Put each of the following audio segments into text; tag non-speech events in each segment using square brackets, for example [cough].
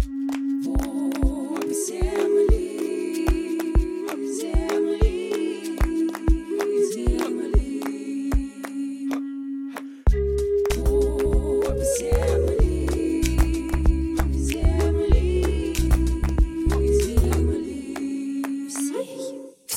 thank you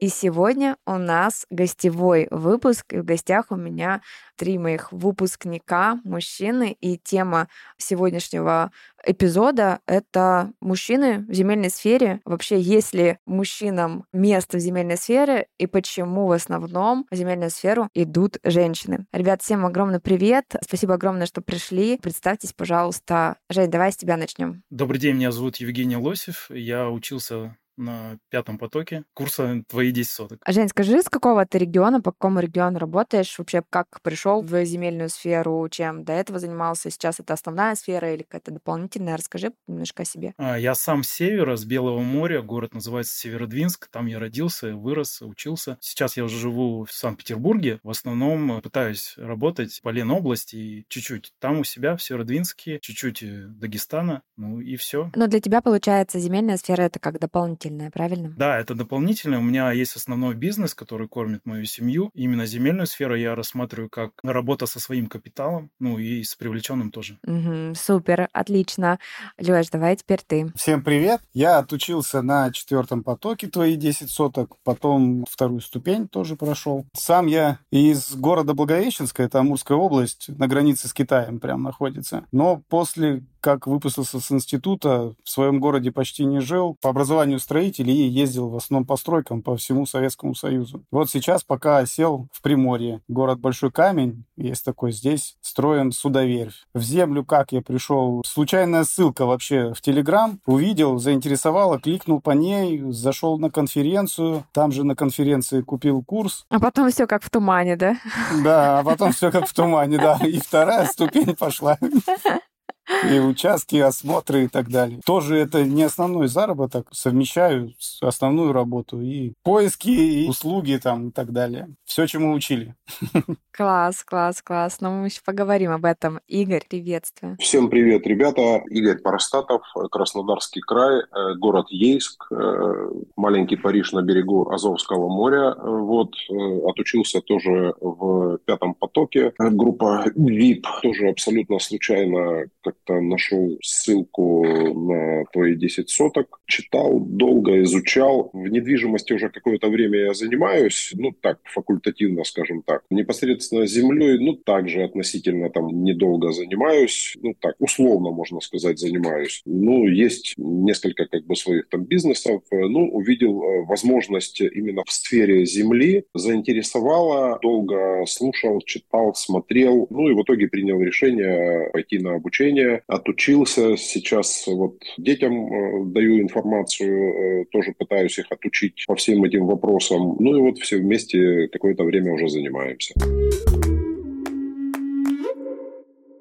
И сегодня у нас гостевой выпуск, и в гостях у меня три моих выпускника, мужчины, и тема сегодняшнего эпизода — это мужчины в земельной сфере. Вообще, есть ли мужчинам место в земельной сфере, и почему в основном в земельную сферу идут женщины. Ребят, всем огромный привет. Спасибо огромное, что пришли. Представьтесь, пожалуйста. Жень, давай с тебя начнем. Добрый день, меня зовут Евгений Лосев. Я учился на пятом потоке курса «Твои 10 соток». А, Жень, скажи, с какого ты региона, по какому региону работаешь? Вообще, как пришел в земельную сферу, чем до этого занимался? Сейчас это основная сфера или какая-то дополнительная? Расскажи немножко о себе. А, я сам с севера, с Белого моря. Город называется Северодвинск. Там я родился, вырос, учился. Сейчас я уже живу в Санкт-Петербурге. В основном пытаюсь работать по Ленобласти и чуть-чуть там у себя, в Северодвинске, чуть-чуть э, Дагестана, ну и все. Но для тебя, получается, земельная сфера — это как дополнительная дополнительное, правильно? Да, это дополнительное. У меня есть основной бизнес, который кормит мою семью. Именно земельную сферу я рассматриваю как работа со своим капиталом, ну и с привлеченным тоже. Угу, супер, отлично. Леш, давай теперь ты. Всем привет. Я отучился на четвертом потоке твои 10 соток, потом вторую ступень тоже прошел. Сам я из города Благовещенска, это Амурская область, на границе с Китаем прям находится. Но после как выпустился с института, в своем городе почти не жил. По образованию строитель и ездил в основном по стройкам по всему Советскому Союзу. Вот сейчас пока сел в Приморье, город Большой Камень, есть такой здесь, строен судоверфь. В землю как я пришел? Случайная ссылка вообще в Телеграм. Увидел, заинтересовала, кликнул по ней, зашел на конференцию. Там же на конференции купил курс. А потом все как в тумане, да? Да, а потом все как в тумане, да. И вторая ступень пошла [laughs] и участки, осмотры и так далее. Тоже это не основной заработок, совмещаю основную работу и поиски, и услуги там и так далее. Все, чему учили. Класс, класс, класс. Но мы еще поговорим об этом. Игорь, приветствую. Всем привет, ребята. Игорь Парастатов, Краснодарский край, э, город Ейск, э, маленький Париж на берегу Азовского моря. Вот, э, отучился тоже в пятом потоке. Группа VIP тоже абсолютно случайно нашел ссылку на твои 10 соток. Читал, долго изучал. В недвижимости уже какое-то время я занимаюсь. Ну, так, факультативно, скажем так. Непосредственно землей, ну, также относительно там недолго занимаюсь. Ну, так, условно, можно сказать, занимаюсь. Ну, есть несколько как бы своих там бизнесов. Ну, увидел э, возможность именно в сфере земли. Заинтересовало, долго слушал, читал, смотрел. Ну, и в итоге принял решение пойти на обучение отучился. Сейчас вот детям э, даю информацию, э, тоже пытаюсь их отучить по всем этим вопросам. Ну и вот все вместе какое-то время уже занимаемся.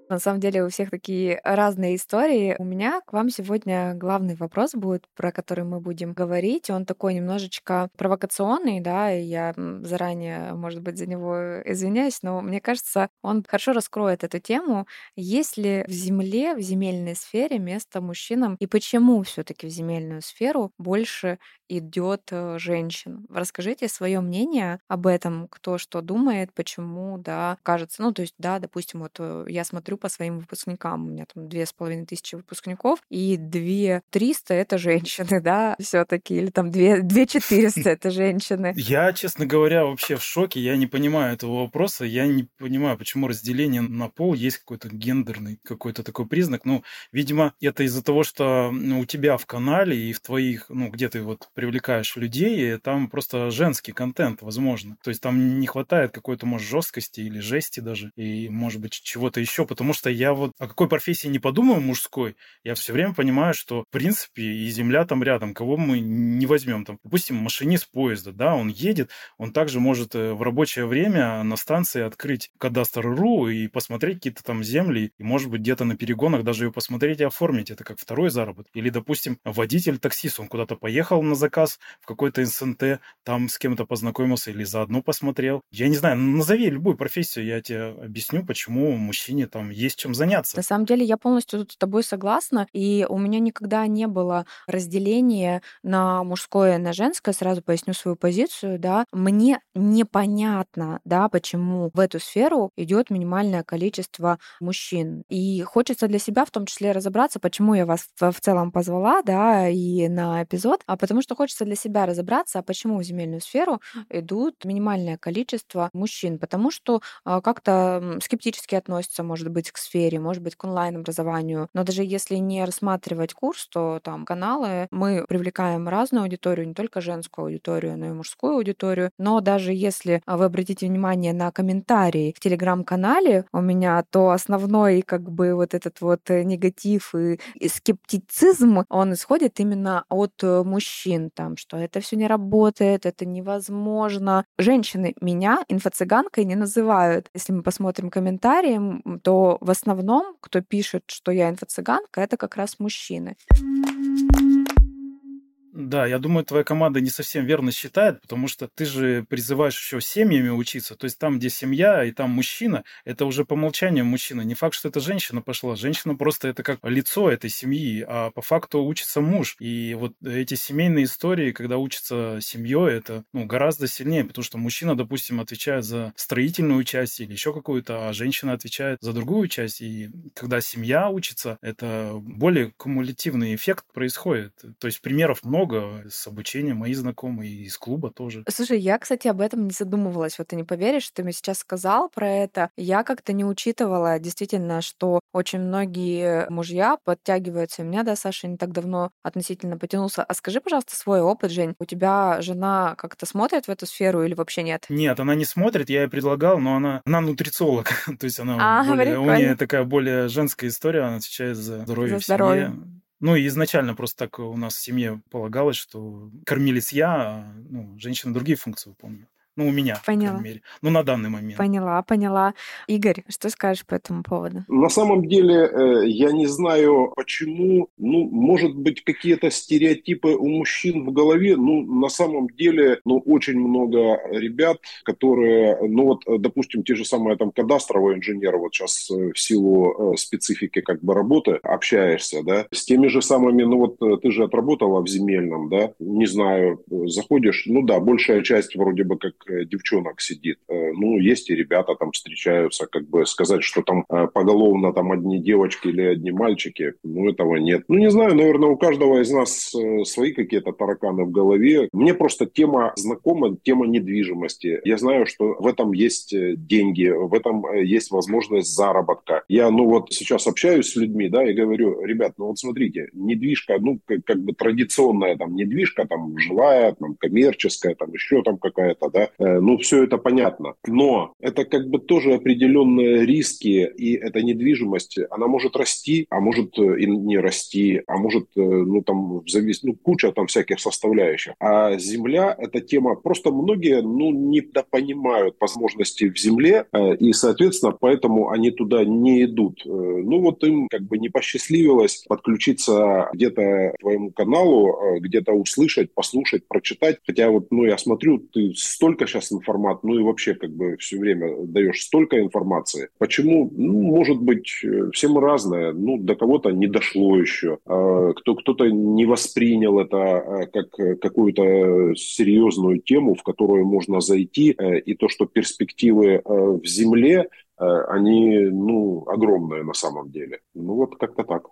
На самом деле у всех такие разные истории. У меня к вам сегодня главный вопрос будет, про который мы будем говорить. Он такой немножечко провокационный, да, и я заранее, может быть, за него извиняюсь, но мне кажется, он хорошо раскроет эту тему. Есть ли в земле, в земельной сфере место мужчинам, и почему все таки в земельную сферу больше идет э, женщин? Расскажите свое мнение об этом, кто что думает, почему, да, кажется, ну, то есть, да, допустим, вот э, я смотрю по своим выпускникам. У меня там две с половиной тысячи выпускников, и две триста — это женщины, [laughs] да, все таки или там две, две четыреста — [laughs] это женщины. Я, честно говоря, вообще в шоке. Я не понимаю этого вопроса. Я не понимаю, почему разделение на пол есть какой-то гендерный какой-то такой признак. Ну, видимо, это из-за того, что ну, у тебя в канале и в твоих, ну, где ты вот привлекаешь людей, там просто женский контент, возможно. То есть там не хватает какой-то, может, жесткости или жести даже, и, может быть, чего-то еще, потому потому что я вот о какой профессии не подумаю мужской, я все время понимаю, что, в принципе, и земля там рядом, кого мы не возьмем. Там, допустим, машинист поезда, да, он едет, он также может э, в рабочее время на станции открыть кадастр.ру и посмотреть какие-то там земли, и, может быть, где-то на перегонах даже ее посмотреть и оформить. Это как второй заработок. Или, допустим, водитель-таксист, он куда-то поехал на заказ в какой-то СНТ, там с кем-то познакомился или заодно посмотрел. Я не знаю, назови любую профессию, я тебе объясню, почему мужчине там есть чем заняться. На самом деле я полностью тут с тобой согласна, и у меня никогда не было разделения на мужское и на женское, сразу поясню свою позицию, да. Мне непонятно, да, почему в эту сферу идет минимальное количество мужчин. И хочется для себя в том числе разобраться, почему я вас в целом позвала, да, и на эпизод, а потому что хочется для себя разобраться, а почему в земельную сферу идут минимальное количество мужчин, потому что а, как-то скептически относятся, может быть, к сфере, может быть, к онлайн-образованию. Но даже если не рассматривать курс, то там каналы мы привлекаем разную аудиторию, не только женскую аудиторию, но и мужскую аудиторию. Но даже если вы обратите внимание на комментарии в телеграм-канале у меня, то основной как бы вот этот вот негатив и, и скептицизм, он исходит именно от мужчин, там, что это все не работает, это невозможно. Женщины меня инфо-цыганкой не называют. Если мы посмотрим комментарии, то в основном, кто пишет, что я инфо-цыганка, это как раз мужчины. Да, я думаю, твоя команда не совсем верно считает, потому что ты же призываешь еще семьями учиться. То есть там, где семья и там мужчина, это уже по умолчанию мужчина. Не факт, что это женщина пошла. Женщина просто это как лицо этой семьи, а по факту учится муж. И вот эти семейные истории, когда учится семьей, это ну, гораздо сильнее, потому что мужчина, допустим, отвечает за строительную часть или еще какую-то, а женщина отвечает за другую часть. И когда семья учится, это более кумулятивный эффект происходит. То есть примеров много много с обучением, мои знакомые, из клуба тоже. Слушай, я, кстати, об этом не задумывалась. Вот ты не поверишь, что ты мне сейчас сказал про это. Я как-то не учитывала действительно, что очень многие мужья подтягиваются. У меня, да, Саша не так давно относительно потянулся. А скажи, пожалуйста, свой опыт, Жень. У тебя жена как-то смотрит в эту сферу или вообще нет? Нет, она не смотрит, я ей предлагал, но она, она нутрициолог. [laughs] То есть она а, более, у нее такая более женская история, она отвечает за здоровье за в здоровье. семье. Ну, изначально просто так у нас в семье полагалось, что кормились я, а ну, женщины другие функции выполняют. Ну, у меня, поняла. по крайней мере. Ну, на данный момент. Поняла, поняла. Игорь, что скажешь по этому поводу? На самом деле, э, я не знаю, почему. Ну, может быть, какие-то стереотипы у мужчин в голове. Ну, на самом деле, ну, очень много ребят, которые, ну, вот, допустим, те же самые там кадастровые инженеры, вот сейчас э, в силу э, специфики как бы работы общаешься, да, с теми же самыми, ну, вот ты же отработала в земельном, да, не знаю, заходишь, ну, да, большая часть вроде бы как Э, девчонок сидит. Э, ну, есть и ребята там встречаются, как бы сказать, что там э, поголовно там одни девочки или одни мальчики, ну, этого нет. Ну, не знаю, наверное, у каждого из нас свои какие-то тараканы в голове. Мне просто тема знакома, тема недвижимости. Я знаю, что в этом есть деньги, в этом есть возможность заработка. Я, ну, вот сейчас общаюсь с людьми, да, и говорю, ребят, ну, вот смотрите, недвижка, ну, как, как бы традиционная там недвижка, там, жилая, там, коммерческая, там, еще там какая-то, да, Э, ну, все это понятно. Но это как бы тоже определенные риски, и эта недвижимость, она может расти, а может э, и не расти, а может, э, ну, там, завис... ну, куча там всяких составляющих. А земля – это тема, просто многие, ну, недопонимают возможности в земле, и, соответственно, поэтому они туда не идут. Ну, вот им как бы не посчастливилось подключиться где-то к твоему каналу, где-то услышать, послушать, прочитать. Хотя вот, ну, я смотрю, ты столько сейчас информации, ну и вообще как бы все время даешь столько информации. Почему? Ну, может быть, э, все мы разные. Ну, до кого-то не дошло еще. А кто, кто-то не воспринял это а, как какую-то серьезную тему, в которую можно зайти. Э, и то, что перспективы э, в земле, они, ну, огромные на самом деле. Ну, вот как-то так.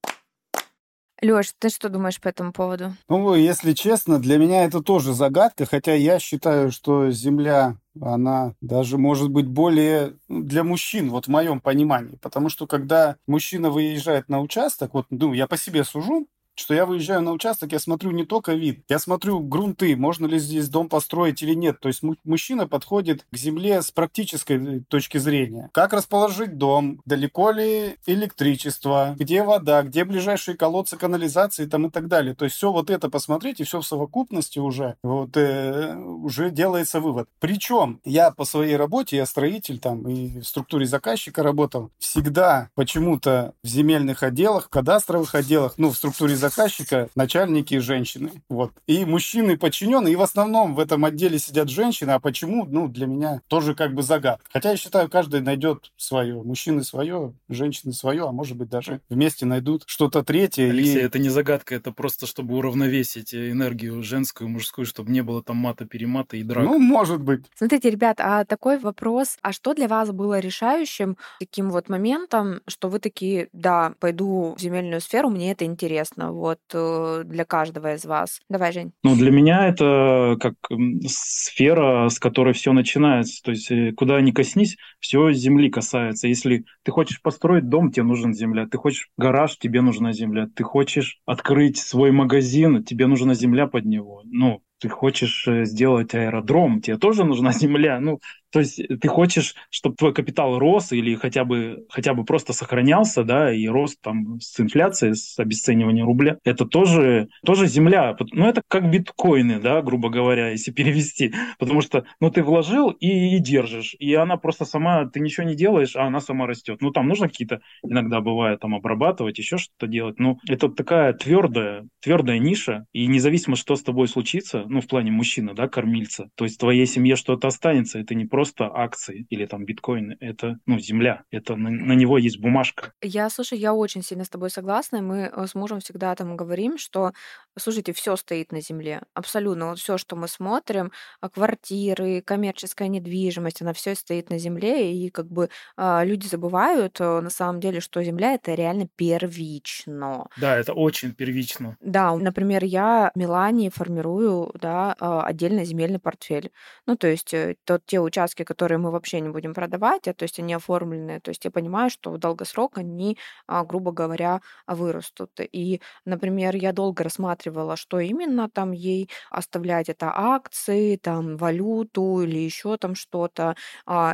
Лёш, ты что думаешь по этому поводу? Ну, если честно, для меня это тоже загадка, хотя я считаю, что Земля, она даже может быть более ну, для мужчин, вот в моем понимании. Потому что когда мужчина выезжает на участок, вот, ну, я по себе сужу, что я выезжаю на участок, я смотрю не только вид, я смотрю грунты, можно ли здесь дом построить или нет. То есть мужчина подходит к земле с практической точки зрения. Как расположить дом, далеко ли электричество, где вода, где ближайшие колодцы канализации там и так далее. То есть все вот это посмотреть и все в совокупности уже, вот, э, уже делается вывод. Причем я по своей работе, я строитель там и в структуре заказчика работал, всегда почему-то в земельных отделах, в кадастровых отделах, ну, в структуре заказчика начальники женщины. Вот. И мужчины подчиненные, и в основном в этом отделе сидят женщины, а почему, ну, для меня тоже как бы загад. Хотя я считаю, каждый найдет свое. Мужчины свое, женщины свое, а может быть даже вместе найдут что-то третье. Алексей, и... это не загадка, это просто чтобы уравновесить энергию женскую, мужскую, чтобы не было там мата-перемата и драк. Ну, может быть. Смотрите, ребят, а такой вопрос, а что для вас было решающим таким вот моментом, что вы такие, да, пойду в земельную сферу, мне это интересно, вот э, для каждого из вас. Давай, Жень. Ну, для меня это как сфера, с которой все начинается. То есть э, куда ни коснись, все земли касается. Если ты хочешь построить дом, тебе нужна земля. Ты хочешь гараж, тебе нужна земля. Ты хочешь открыть свой магазин, тебе нужна земля под него. Ну, ты хочешь э, сделать аэродром, тебе тоже нужна [laughs] земля. Ну, то есть ты хочешь, чтобы твой капитал рос или хотя бы, хотя бы просто сохранялся, да, и рос там с инфляцией, с обесцениванием рубля. Это тоже, тоже земля. Ну, это как биткоины, да, грубо говоря, если [laughs] перевести. Потому что, ну, ты вложил и, и держишь. И она просто сама, ты ничего не делаешь, а она сама растет. Ну, там нужно какие-то, иногда бывает, там обрабатывать, еще что-то делать. Ну, это такая твердая, твердая ниша. И независимо, что с тобой случится, ну, в плане мужчины, да, кормильца, то есть в твоей семье что-то останется, это не просто акции или там биткоины, это, ну, земля, это на, на него есть бумажка. Я, слушай, я очень сильно с тобой согласна, мы э, с мужем всегда там говорим, что, слушайте, все стоит на земле, абсолютно, вот все, что мы смотрим, а, квартиры, коммерческая недвижимость, она все стоит на земле, и как бы а, люди забывают э, на самом деле, что земля это реально первично. Да, это очень первично. Да, например, я в Милане формирую, да, а, отдельно земельный портфель. Ну, то есть э, тот, те участки, которые мы вообще не будем продавать, а, то есть они оформлены, то есть я понимаю, что в долгосрок они, а, грубо говоря, вырастут. И, например, я долго рассматривала, что именно там ей оставлять, это акции, там, валюту или еще там что-то,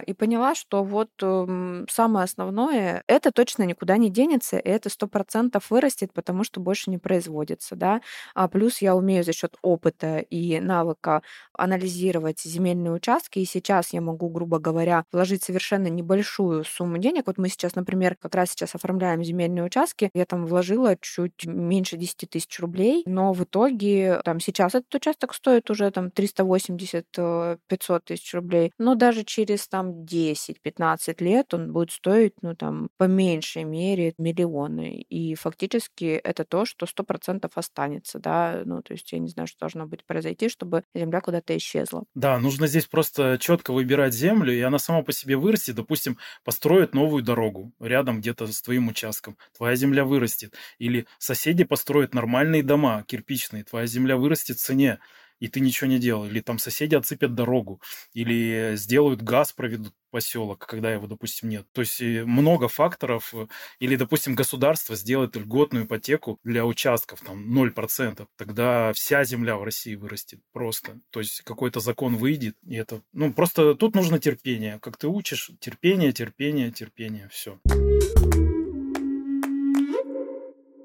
и поняла, что вот эм, самое основное, это точно никуда не денется, и это сто процентов вырастет, потому что больше не производится, да. А плюс я умею за счет опыта и навыка анализировать земельные участки, и сейчас я могу, грубо говоря, вложить совершенно небольшую сумму денег. Вот мы сейчас, например, как раз сейчас оформляем земельные участки, я там вложила чуть меньше 10 тысяч рублей, но в итоге там сейчас этот участок стоит уже там 380-500 э, тысяч рублей, но даже через там 10-15 лет он будет стоить, ну там, по меньшей мере миллионы. И фактически это то, что 100% останется, да, ну то есть я не знаю, что должно быть произойти, чтобы земля куда-то исчезла. Да, нужно здесь просто четко выбирать землю, и она сама по себе вырастет. Допустим, построят новую дорогу рядом где-то с твоим участком, твоя земля вырастет. Или соседи построят нормальные дома кирпичные, твоя земля вырастет в цене и ты ничего не делал. Или там соседи отсыпят дорогу, или сделают газ, проведут поселок, когда его, допустим, нет. То есть э, много факторов. Э, или, допустим, государство сделает льготную ипотеку для участков, там, 0%. Тогда вся земля в России вырастет просто. То есть какой-то закон выйдет, и это... Ну, просто тут нужно терпение. Как ты учишь, терпение, терпение, терпение, все.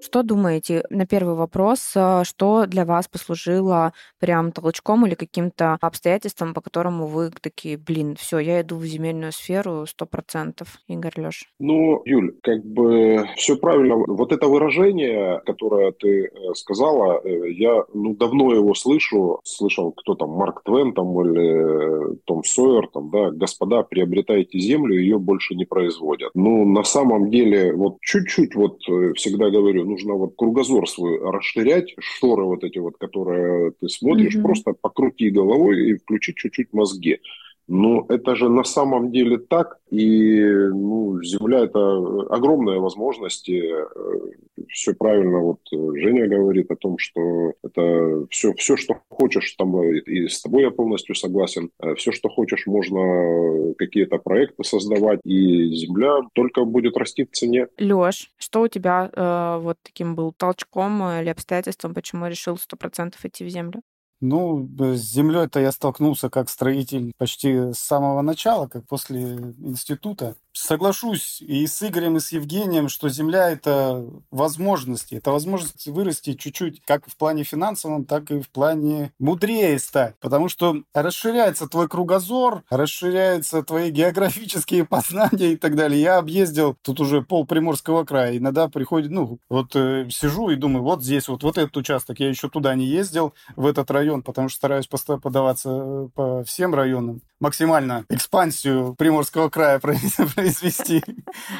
Что думаете на первый вопрос, э, что для вас послужило прям толчком или каким-то обстоятельством, по которому вы такие, блин, все, я иду в земельную сферу сто процентов, Игорь Леш? Ну, Юль, как бы все правильно. Вот это выражение, которое ты э, сказала, э, я ну, давно его слышу, слышал, кто там, Марк Твен там или Том Сойер, там, да, господа, приобретайте землю, ее больше не производят. Ну, на самом деле, вот чуть-чуть вот всегда говорю, нужно вот кругозор свой расширять, шторы вот эти вот, которые ты смотришь, mm-hmm. просто покрути головой и включи чуть-чуть мозги. Но это же на самом деле так, и ну, земля – это огромная возможность. И, э, все правильно вот Женя говорит о том, что это все, все, что хочешь, там и с тобой я полностью согласен, все, что хочешь, можно какие-то проекты создавать, и земля только будет расти в цене. Лёш, что у тебя э, вот таким был толчком или обстоятельством, почему решил сто процентов идти в землю? Ну, с землей-то я столкнулся как строитель почти с самого начала, как после института соглашусь и с Игорем, и с Евгением, что Земля – это возможности. Это возможность вырасти чуть-чуть как в плане финансовом, так и в плане мудрее стать. Потому что расширяется твой кругозор, расширяются твои географические [laughs] познания и так далее. Я объездил тут уже пол Приморского края. Иногда приходит, ну, вот э, сижу и думаю, вот здесь, вот, вот этот участок. Я еще туда не ездил, в этот район, потому что стараюсь подаваться э, по всем районам. Максимально экспансию Приморского края [laughs] произвести.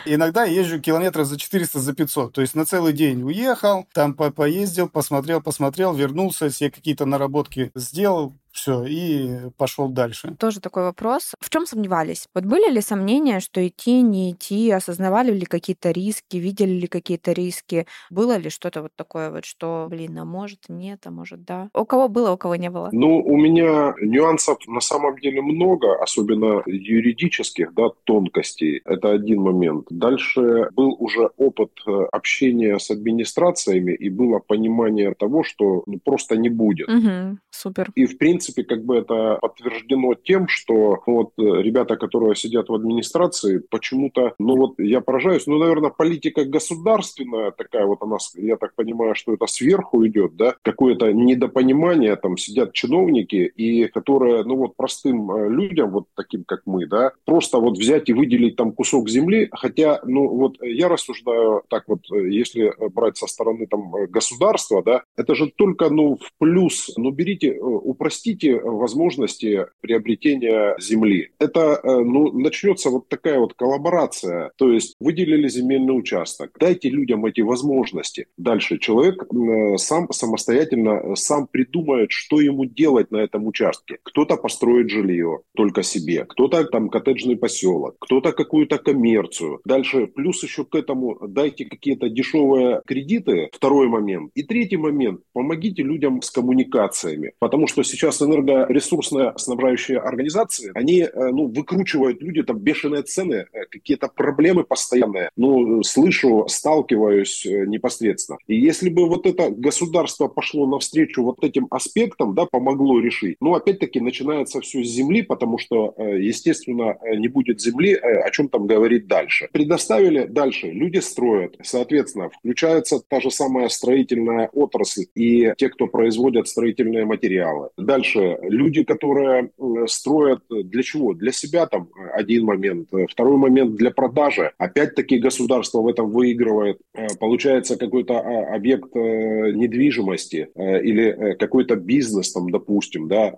Иногда езжу километров за 400, за 500. То есть на целый день уехал, там по поездил, посмотрел, посмотрел, вернулся, все какие-то наработки сделал, все, и пошел дальше. Тоже такой вопрос. В чем сомневались? Вот были ли сомнения, что идти, не идти, осознавали ли какие-то риски, видели ли какие-то риски? Было ли что-то вот такое вот, что, блин, а может нет, а может да? У кого было, у кого не было? Ну, у меня нюансов на самом деле много, особенно юридических, да, тонкостей. Это один момент. Дальше был уже опыт э, общения с администрациями, и было понимание того, что ну, просто не будет. Угу, супер. И, в принципе, принципе, как бы это подтверждено тем, что вот э, ребята, которые сидят в администрации, почему-то, ну вот я поражаюсь, ну, наверное, политика государственная такая вот она, я так понимаю, что это сверху идет, да, какое-то недопонимание, там сидят чиновники, и которые, ну вот простым э, людям, вот таким, как мы, да, просто вот взять и выделить там кусок земли, хотя, ну вот я рассуждаю так вот, э, если брать со стороны там государства, да, это же только, ну, в плюс, ну, берите, упростите упростите возможности приобретения земли. Это э, ну, начнется вот такая вот коллаборация. То есть выделили земельный участок, дайте людям эти возможности. Дальше человек э, сам самостоятельно э, сам придумает, что ему делать на этом участке. Кто-то построит жилье только себе, кто-то там коттеджный поселок, кто-то какую-то коммерцию. Дальше плюс еще к этому дайте какие-то дешевые кредиты. Второй момент. И третий момент. Помогите людям с коммуникациями. Потому что сейчас энергоресурсные снабжающие организации, они э, ну, выкручивают люди, там бешеные цены, э, какие-то проблемы постоянные. Ну, слышу, сталкиваюсь э, непосредственно. И если бы вот это государство пошло навстречу вот этим аспектам, да, помогло решить, ну, опять-таки, начинается все с земли, потому что, естественно, не будет земли, о чем там говорить дальше. Предоставили дальше, люди строят, соответственно, включается та же самая строительная отрасль и те, кто производят строительные материалы. Дальше Дальше люди, которые строят для чего? Для себя там один момент. Второй момент для продажи. Опять-таки государство в этом выигрывает. Э, получается какой-то а, объект э, недвижимости э, или какой-то бизнес там, допустим, да,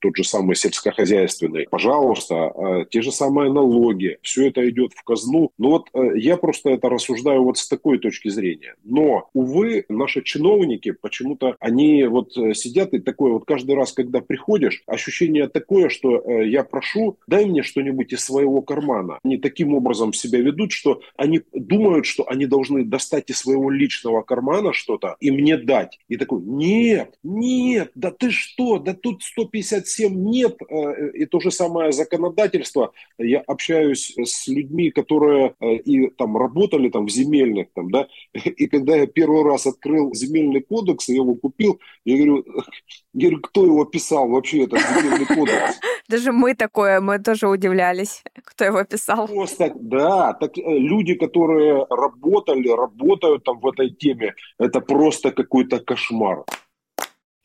тот же самый сельскохозяйственный. Пожалуйста, те же самые налоги. Все это идет в казну. Ну вот я просто это рассуждаю вот с такой точки зрения. Но, увы, наши чиновники почему-то, они вот сидят и такой вот каждый раз, когда приходишь, ощущение такое, что э, я прошу, дай мне что-нибудь из своего кармана. Они таким образом себя ведут, что они думают, что они должны достать из своего личного кармана что-то и мне дать. И такой, нет, нет, да ты что, да тут 157 нет. Э, и то же самое законодательство. Я общаюсь с людьми, которые э, и там работали там в земельных, там, да, [laughs] и когда я первый раз открыл земельный кодекс, я его купил, я говорю, [laughs] я говорю, кто его писал вообще, этот земельный кодекс? [laughs] Даже мы такое, мы тоже удивлялись, кто его писал. Просто, да, так э, люди, которые работали, работают там в этой теме, это просто какой-то кошмар.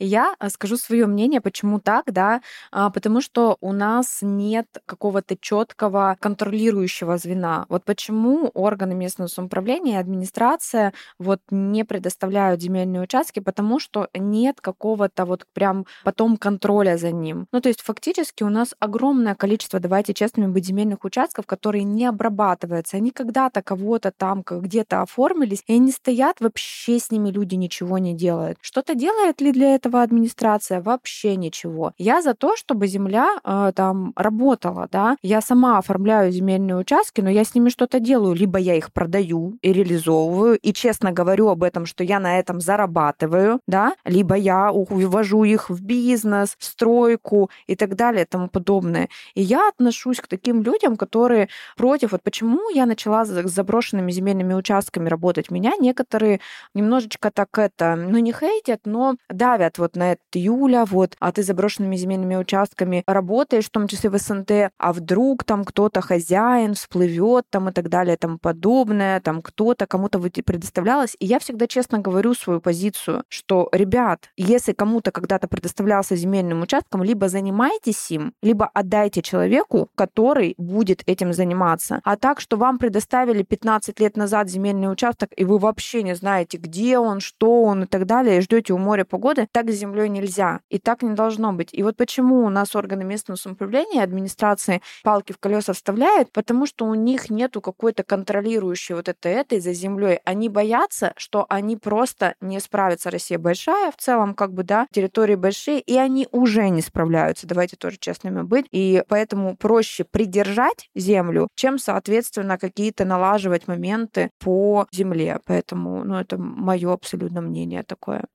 Я э, скажу свое мнение, почему так, да, а, потому что у нас нет какого-то четкого контролирующего звена. Вот почему органы местного самоуправления и администрация вот не предоставляют земельные участки, потому что нет какого-то вот прям потом контроля за ним. Ну, то есть фактически у нас огромное количество, давайте честными быть, земельных участков, которые не обрабатываются. Они когда-то кого-то там где-то оформились, и они стоят, вообще с ними люди ничего не делают. Что-то делает ли для этого этого администрация, вообще ничего. Я за то, чтобы земля э, там работала, да. Я сама оформляю земельные участки, но я с ними что-то делаю. Либо я их продаю и реализовываю, и честно говорю об этом, что я на этом зарабатываю, да, либо я увожу их в бизнес, в стройку и так далее и тому подобное. И я отношусь к таким людям, которые против. Вот почему я начала с заброшенными земельными участками работать. Меня некоторые немножечко так это, ну не хейтят, но давят вот на это Юля, вот, а ты заброшенными земельными участками работаешь, в том числе в СНТ, а вдруг там кто-то хозяин всплывет там и так далее, там подобное, там кто-то кому-то предоставлялось. И я всегда честно говорю свою позицию, что, ребят, если кому-то когда-то предоставлялся земельным участком, либо занимайтесь им, либо отдайте человеку, который будет этим заниматься. А так, что вам предоставили 15 лет назад земельный участок, и вы вообще не знаете, где он, что он и так далее, и ждете у моря погоды, так с землей нельзя. И так не должно быть. И вот почему у нас органы местного самоуправления, администрации палки в колеса вставляют, потому что у них нету какой-то контролирующей вот это этой за землей. Они боятся, что они просто не справятся. Россия большая в целом, как бы, да, территории большие, и они уже не справляются. Давайте тоже честными быть. И поэтому проще придержать землю, чем, соответственно, какие-то налаживать моменты по земле. Поэтому, ну, это мое абсолютно мнение такое.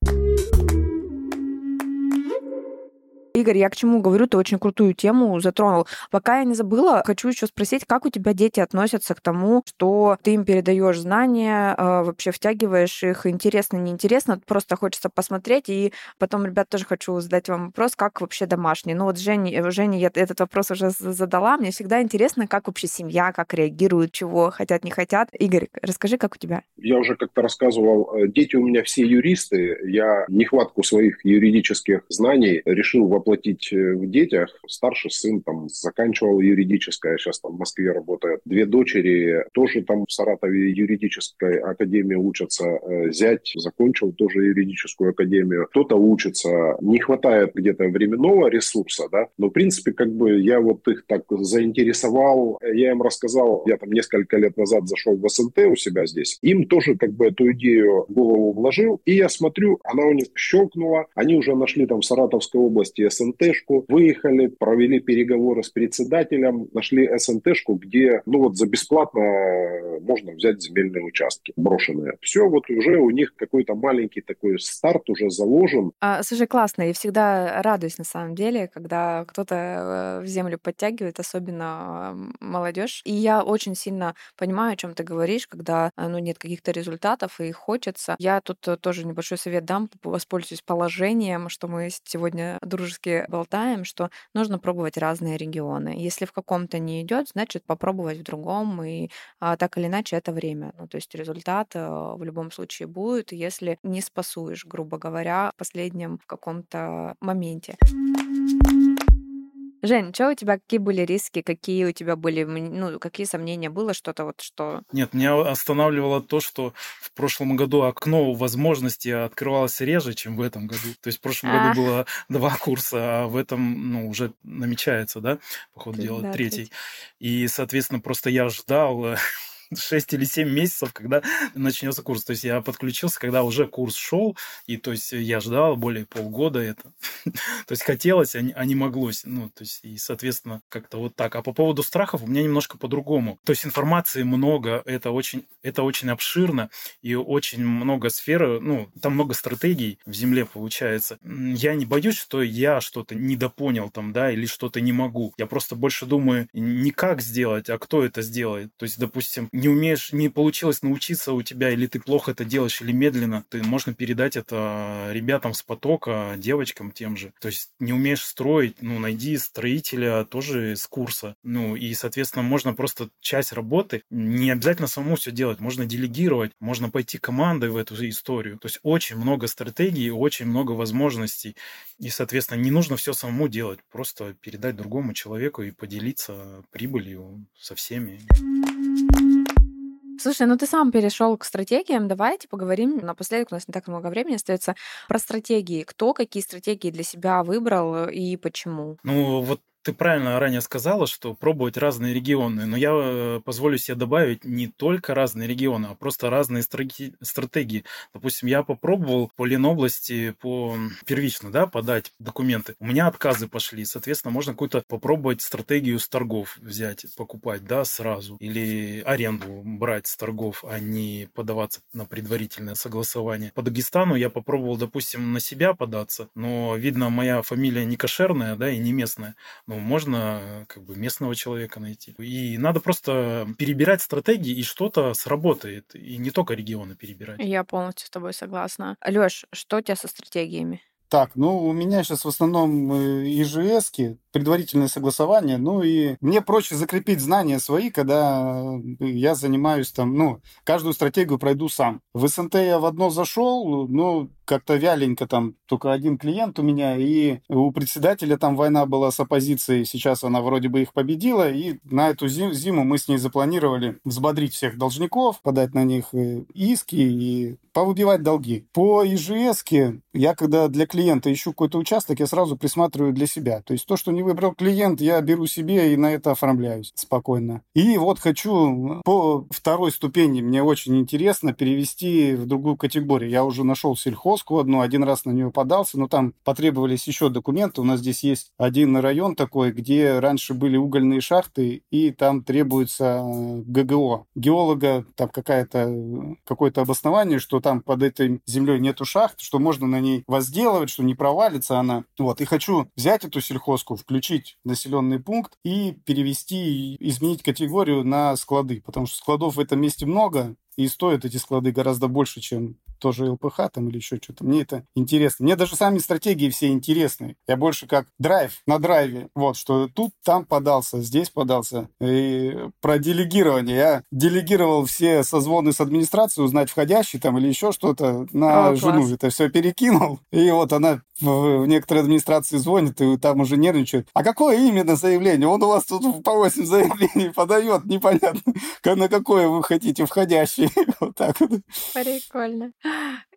Игорь, я к чему говорю, ты очень крутую тему затронул. Пока я не забыла, хочу еще спросить, как у тебя дети относятся к тому, что ты им передаешь знания, а, вообще втягиваешь их, интересно, неинтересно, просто хочется посмотреть. И потом, ребят, тоже хочу задать вам вопрос, как вообще домашние. Ну вот Жене, Жене я этот вопрос уже задала. Мне всегда интересно, как вообще семья, как реагирует, чего хотят, не хотят. Игорь, расскажи, как у тебя? Я уже как-то рассказывал, э, дети у меня все юристы. Я нехватку своих юридических знаний решил воплотить воплотить э, в детях. Старший сын там заканчивал юридическое, сейчас там в Москве работает. Две дочери тоже там в Саратове юридической академии учатся. Э, зять закончил тоже юридическую академию. Кто-то учится. Не хватает где-то временного ресурса, да. Но, в принципе, как бы я вот их так заинтересовал. Я им рассказал, я там несколько лет назад зашел в СНТ у себя здесь. Им тоже как бы эту идею в голову вложил. И я смотрю, она у них щелкнула. Они уже нашли там в Саратовской области СНТшку, выехали, провели переговоры с председателем, нашли СНТшку, где, ну вот за бесплатно можно взять земельные участки брошенные. Все, вот уже у них какой-то маленький такой старт уже заложен. А, слушай, классно, и всегда радуюсь на самом деле, когда кто-то э, в землю подтягивает, особенно молодежь. И я очень сильно понимаю, о чем ты говоришь, когда э, ну, нет каких-то результатов и хочется. Я тут э, тоже небольшой совет дам, воспользуюсь положением, что мы сегодня дружески периодически болтаем, что нужно пробовать разные регионы. Если в каком-то не идет, значит попробовать в другом, и а, так или иначе это время. Ну, то есть результат а, в любом случае будет, если не спасуешь, грубо говоря, в последнем в каком-то моменте. Жень, что у тебя, какие были риски, какие у тебя были, ну, какие сомнения было, что-то вот, что... Нет, меня останавливало то, что в прошлом году окно возможностей открывалось реже, чем в этом году. То есть в прошлом а. году было [laughs] два курса, а в этом, ну, уже намечается, да, по ходу дела, да, третий. третий. И, соответственно, просто я ждал [laughs] 6 или 7 месяцев, когда начнется курс. То есть я подключился, когда уже курс шел, и то есть я ждал более полгода это. [laughs] то есть хотелось, а не, а моглось. Ну, то есть, и, соответственно, как-то вот так. А по поводу страхов у меня немножко по-другому. То есть информации много, это очень, это очень обширно, и очень много сфер, ну, там много стратегий в земле получается. Я не боюсь, что я что-то недопонял там, да, или что-то не могу. Я просто больше думаю не как сделать, а кто это сделает. То есть, допустим, не умеешь, не получилось научиться у тебя, или ты плохо это делаешь, или медленно, ты можно передать это ребятам с потока, девочкам тем же. То есть не умеешь строить, ну, найди строителя тоже с курса. Ну, и, соответственно, можно просто часть работы, не обязательно самому все делать, можно делегировать, можно пойти командой в эту историю. То есть очень много стратегий, очень много возможностей. И, соответственно, не нужно все самому делать, просто передать другому человеку и поделиться прибылью со всеми. Слушай, ну ты сам перешел к стратегиям. Давайте поговорим напоследок, у нас не так много времени остается, про стратегии. Кто какие стратегии для себя выбрал и почему? Ну, вот Ты правильно ранее сказала, что пробовать разные регионы, но я э, позволю себе добавить не только разные регионы, а просто разные стратегии. Допустим, я попробовал по Ленобласти по первично да, подать документы. У меня отказы пошли. Соответственно, можно какую-то попробовать стратегию с торгов взять, покупать да, сразу. Или аренду брать с торгов, а не подаваться на предварительное согласование. По Дагестану я попробовал, допустим, на себя податься, но, видно, моя фамилия не кошерная, да, и не местная. Но можно как бы местного человека найти. И надо просто перебирать стратегии, и что-то сработает. И не только регионы перебирать. Я полностью с тобой согласна. Лёш, что у тебя со стратегиями? Так, ну, у меня сейчас в основном э, ижс предварительное согласование, ну и мне проще закрепить знания свои, когда э, я занимаюсь там, ну, каждую стратегию пройду сам. В СНТ я в одно зашел, ну, как-то вяленько там, только один клиент у меня, и у председателя там война была с оппозицией, сейчас она вроде бы их победила, и на эту зиму мы с ней запланировали взбодрить всех должников, подать на них э, иски и повыбивать долги. По ИЖС я когда для клиента ищу какой-то участок, я сразу присматриваю для себя. То есть то, что не выбрал клиент, я беру себе и на это оформляюсь спокойно. И вот хочу по второй ступени, мне очень интересно перевести в другую категорию. Я уже нашел сельхозку одну, один раз на нее подался, но там потребовались еще документы. У нас здесь есть один район такой, где раньше были угольные шахты, и там требуется ГГО. Геолога, там какая-то, какое-то обоснование, что там под этой землей нету шахт, что можно на ней возделывать, что не провалится она. Вот. И хочу взять эту сельхозку, включить населенный пункт и перевести, изменить категорию на склады, потому что складов в этом месте много, и стоят эти склады гораздо больше, чем тоже ЛПХ там или еще что-то. Мне это интересно. Мне даже сами стратегии все интересны. Я больше как драйв на драйве. Вот, что тут, там подался, здесь подался. И про делегирование. Я делегировал все созвоны с администрацией, узнать входящий там или еще что-то на О, жену. Класс. Это все перекинул. И вот она в, в некоторые администрации звонит, и там уже нервничают. А какое именно заявление? Он у вас тут по 8 заявлений подает, непонятно, [laughs] на какое вы хотите входящий. [laughs] Вот так вот. Прикольно.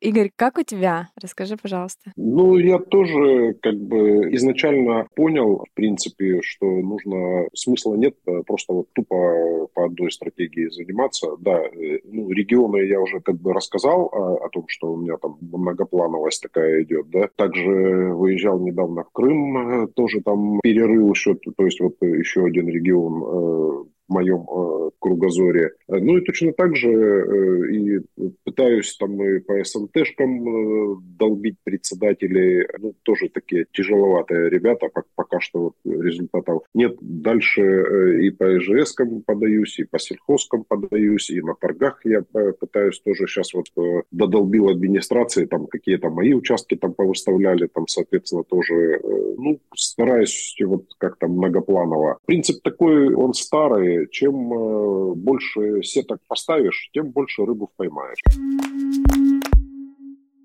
Игорь, как у тебя? Расскажи, пожалуйста. Ну, я тоже как бы изначально понял, в принципе, что нужно, смысла нет э, просто вот тупо по одной стратегии заниматься. Да, э, ну, регионы я уже как бы рассказал о, о том, что у меня там многоплановость такая идет, да. Также выезжал недавно в Крым, э, тоже там перерыл еще, то есть вот еще один регион в моем э, кругозоре. Ну и точно так же э, и пытаюсь там и по СНТшкам э, долбить председателей. Ну, тоже такие тяжеловатые ребята, пока что вот результатов нет. Дальше э, и по ИЖСкам подаюсь, и по сельхозкам подаюсь, и на торгах я э, пытаюсь тоже сейчас вот э, додолбил администрации, там какие-то мои участки там повыставляли, там, соответственно, тоже, э, ну, стараюсь вот как-то многопланово. Принцип такой, он старый, чем э, больше сеток поставишь, тем больше рыбу поймаешь.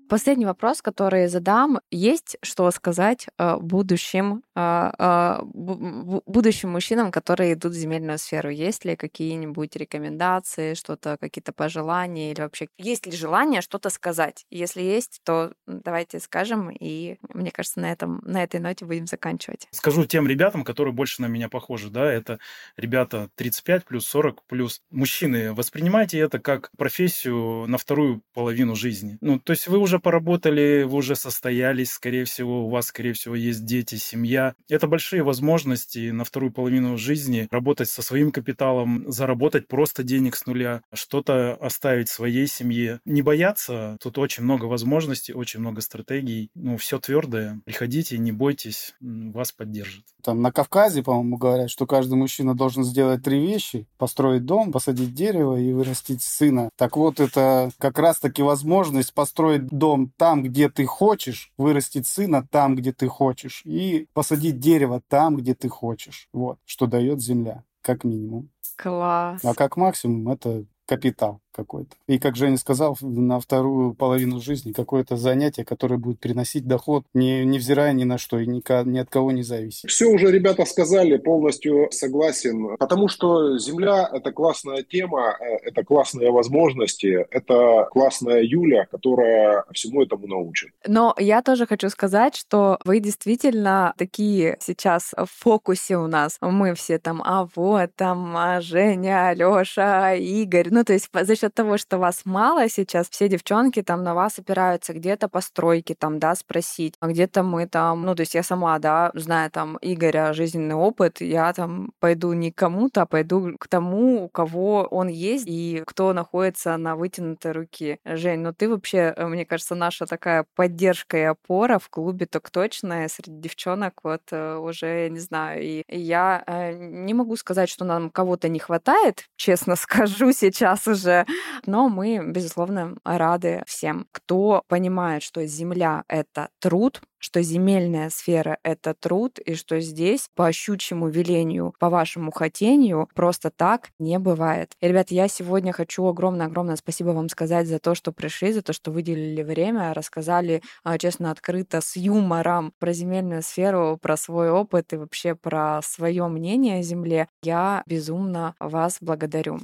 Последний вопрос, который задам. Есть что сказать э, будущим, э, э, будущим мужчинам, которые идут в земельную сферу? Есть ли какие-нибудь рекомендации, что-то, какие-то пожелания или вообще есть ли желание что-то сказать? Если есть, то давайте скажем, и мне кажется, на, этом, на этой ноте будем заканчивать. Скажу тем ребятам, которые больше на меня похожи, да, это ребята 35 плюс, 40 плюс. Мужчины, воспринимайте это как профессию на вторую половину жизни. Ну, то есть вы уже уже поработали, вы уже состоялись, скорее всего, у вас, скорее всего, есть дети, семья. Это большие возможности на вторую половину жизни работать со своим капиталом, заработать просто денег с нуля, что-то оставить своей семье. Не бояться, тут очень много возможностей, очень много стратегий. Ну, все твердое. Приходите, не бойтесь, вас поддержат. Там на Кавказе, по-моему, говорят, что каждый мужчина должен сделать три вещи. Построить дом, посадить дерево и вырастить сына. Так вот, это как раз-таки возможность построить дом дом там, где ты хочешь, вырастить сына там, где ты хочешь, и посадить дерево там, где ты хочешь. Вот, что дает земля, как минимум. Класс. А как максимум это капитал. Какой-то. И, как Женя сказал, на вторую половину жизни какое-то занятие, которое будет приносить доход, не, невзирая ни на что и ни, ни от кого не зависит. Все уже ребята сказали, полностью согласен. Потому что Земля – это классная тема, э, это классные возможности, это классная Юля, которая всему этому научит. Но я тоже хочу сказать, что вы действительно такие сейчас в фокусе у нас. Мы все там, а вот там а Женя, Алёша, Игорь. Ну, то есть за счет того, что вас мало сейчас, все девчонки там на вас опираются где-то по стройке, там, да, спросить, а где-то мы там, ну, то есть я сама, да, знаю там Игоря жизненный опыт, я там пойду не к кому-то, а пойду к тому, у кого он есть и кто находится на вытянутой руке. Жень, ну ты вообще, э, мне кажется, наша такая поддержка и опора в клубе так точно среди девчонок вот э, уже, не знаю, и я э, не могу сказать, что нам кого-то не хватает, честно [laughs] скажу сейчас уже, но мы, безусловно, рады всем, кто понимает, что земля — это труд, что земельная сфера — это труд, и что здесь по щучьему велению, по вашему хотению просто так не бывает. И, ребят, я сегодня хочу огромное-огромное спасибо вам сказать за то, что пришли, за то, что выделили время, рассказали а, честно, открыто, с юмором про земельную сферу, про свой опыт и вообще про свое мнение о земле. Я безумно вас благодарю.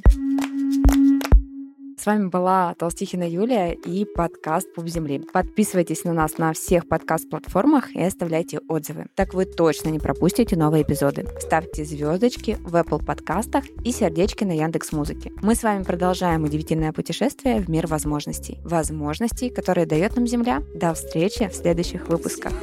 С вами была Толстихина Юлия и подкаст «Пуп земли». Подписывайтесь на нас на всех подкаст-платформах и оставляйте отзывы. Так вы точно не пропустите новые эпизоды. Ставьте звездочки в Apple подкастах и сердечки на Яндекс Музыке. Мы с вами продолжаем удивительное путешествие в мир возможностей. Возможностей, которые дает нам Земля. До встречи в следующих выпусках.